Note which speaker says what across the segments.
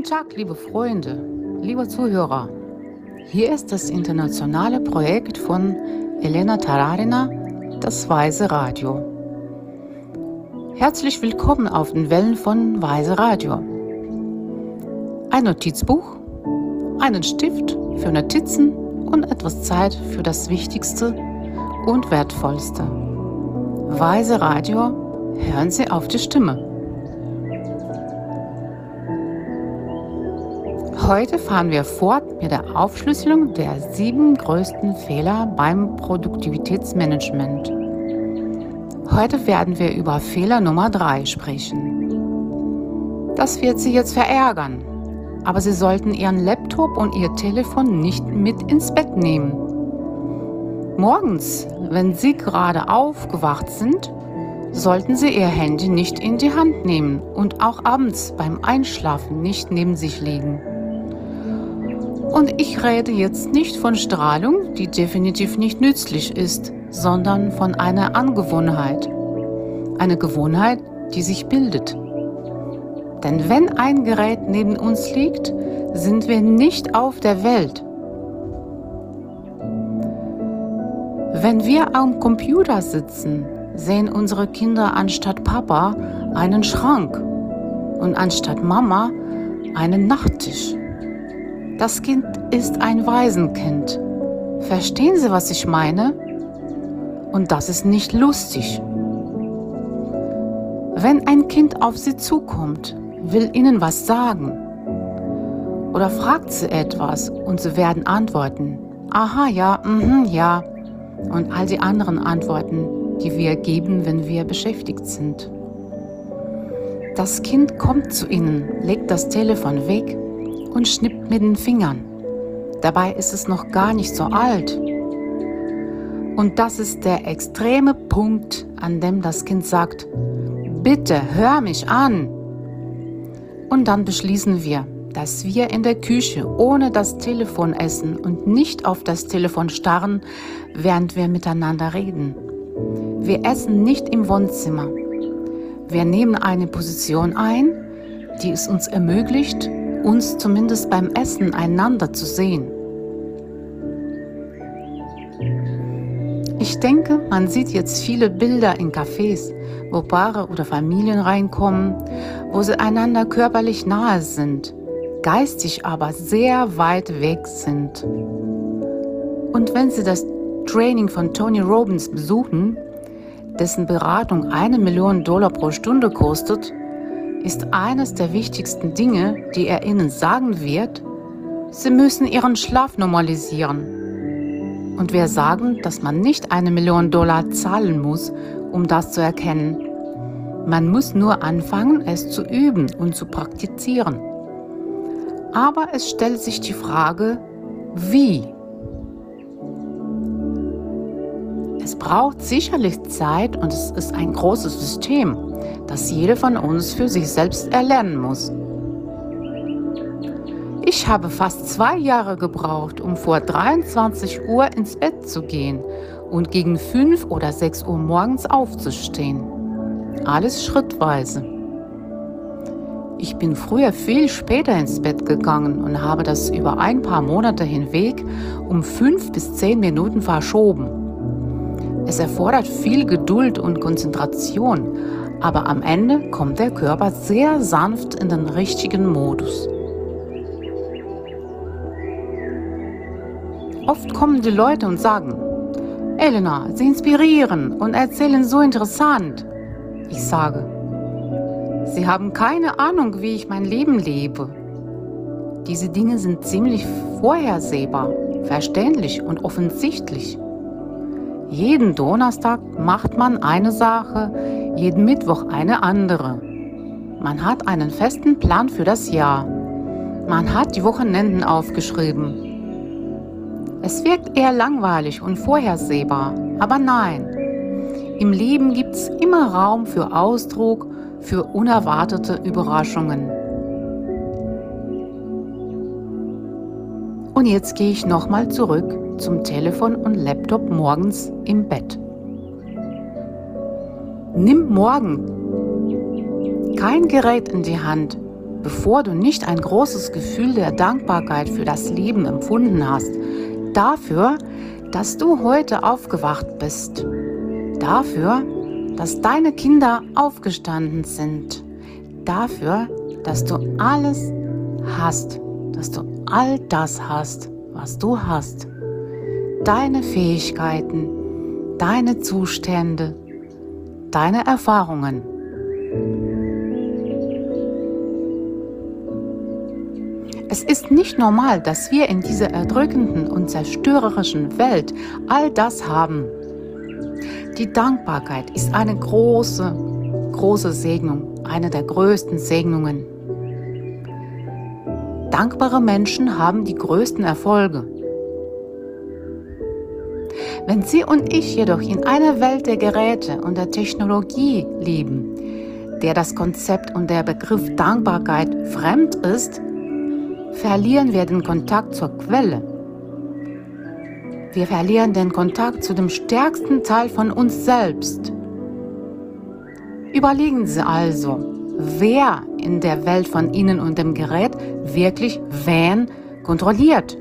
Speaker 1: Guten Tag, liebe Freunde, liebe Zuhörer. Hier ist das internationale Projekt von Elena Tararina, das Weise Radio. Herzlich willkommen auf den Wellen von Weise Radio. Ein Notizbuch, einen Stift für Notizen und etwas Zeit für das Wichtigste und Wertvollste. Weise Radio, hören Sie auf die Stimme. Heute fahren wir fort mit der Aufschlüsselung der sieben größten Fehler beim Produktivitätsmanagement. Heute werden wir über Fehler Nummer drei sprechen. Das wird Sie jetzt verärgern, aber Sie sollten Ihren Laptop und Ihr Telefon nicht mit ins Bett nehmen. Morgens, wenn Sie gerade aufgewacht sind, sollten Sie Ihr Handy nicht in die Hand nehmen und auch abends beim Einschlafen nicht neben sich legen. Und ich rede jetzt nicht von Strahlung, die definitiv nicht nützlich ist, sondern von einer Angewohnheit. Eine Gewohnheit, die sich bildet. Denn wenn ein Gerät neben uns liegt, sind wir nicht auf der Welt. Wenn wir am Computer sitzen, sehen unsere Kinder anstatt Papa einen Schrank und anstatt Mama einen Nachttisch. Das Kind ist ein Waisenkind. Verstehen Sie, was ich meine? Und das ist nicht lustig. Wenn ein Kind auf Sie zukommt, will Ihnen was sagen oder fragt Sie etwas und Sie werden antworten, aha, ja, mhm, ja und all die anderen Antworten, die wir geben, wenn wir beschäftigt sind. Das Kind kommt zu Ihnen, legt das Telefon weg und schnippt mit den Fingern. Dabei ist es noch gar nicht so alt. Und das ist der extreme Punkt, an dem das Kind sagt, bitte hör mich an. Und dann beschließen wir, dass wir in der Küche ohne das Telefon essen und nicht auf das Telefon starren, während wir miteinander reden. Wir essen nicht im Wohnzimmer. Wir nehmen eine Position ein, die es uns ermöglicht, uns zumindest beim Essen einander zu sehen. Ich denke, man sieht jetzt viele Bilder in Cafés, wo Paare oder Familien reinkommen, wo sie einander körperlich nahe sind, geistig aber sehr weit weg sind. Und wenn sie das Training von Tony Robbins besuchen, dessen Beratung eine Million Dollar pro Stunde kostet, ist eines der wichtigsten Dinge, die er Ihnen sagen wird, Sie müssen Ihren Schlaf normalisieren. Und wir sagen, dass man nicht eine Million Dollar zahlen muss, um das zu erkennen. Man muss nur anfangen, es zu üben und zu praktizieren. Aber es stellt sich die Frage, wie? Es braucht sicherlich Zeit und es ist ein großes System das jeder von uns für sich selbst erlernen muss. Ich habe fast zwei Jahre gebraucht, um vor 23 Uhr ins Bett zu gehen und gegen 5 oder 6 Uhr morgens aufzustehen. Alles schrittweise. Ich bin früher viel später ins Bett gegangen und habe das über ein paar Monate hinweg um 5 bis 10 Minuten verschoben. Es erfordert viel Geduld und Konzentration, aber am Ende kommt der Körper sehr sanft in den richtigen Modus. Oft kommen die Leute und sagen, Elena, Sie inspirieren und erzählen so interessant. Ich sage, Sie haben keine Ahnung, wie ich mein Leben lebe. Diese Dinge sind ziemlich vorhersehbar, verständlich und offensichtlich. Jeden Donnerstag macht man eine Sache, jeden Mittwoch eine andere. Man hat einen festen Plan für das Jahr. Man hat die Wochenenden aufgeschrieben. Es wirkt eher langweilig und vorhersehbar, aber nein. Im Leben gibt es immer Raum für Ausdruck, für unerwartete Überraschungen. Und jetzt gehe ich nochmal zurück zum Telefon und Laptop morgens im Bett. Nimm morgen kein Gerät in die Hand, bevor du nicht ein großes Gefühl der Dankbarkeit für das Leben empfunden hast, dafür, dass du heute aufgewacht bist, dafür, dass deine Kinder aufgestanden sind, dafür, dass du alles hast, dass du all das hast, was du hast, deine Fähigkeiten, deine Zustände, deine Erfahrungen. Es ist nicht normal, dass wir in dieser erdrückenden und zerstörerischen Welt all das haben. Die Dankbarkeit ist eine große, große Segnung, eine der größten Segnungen. Dankbare Menschen haben die größten Erfolge. Wenn Sie und ich jedoch in einer Welt der Geräte und der Technologie leben, der das Konzept und der Begriff Dankbarkeit fremd ist, verlieren wir den Kontakt zur Quelle. Wir verlieren den Kontakt zu dem stärksten Teil von uns selbst. Überlegen Sie also, wer in der Welt von Ihnen und dem Gerät wirklich wen kontrolliert.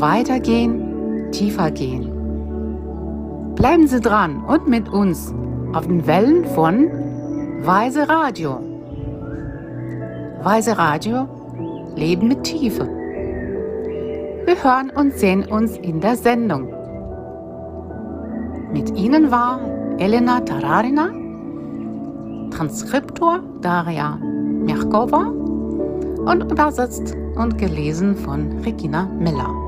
Speaker 1: Weitergehen, tiefer gehen. Bleiben Sie dran und mit uns auf den Wellen von Weise Radio. Weise Radio, Leben mit Tiefe. Wir hören und sehen uns in der Sendung. Mit Ihnen war Elena Tararina, Transkriptor Daria Merkova und übersetzt und gelesen von Regina Miller.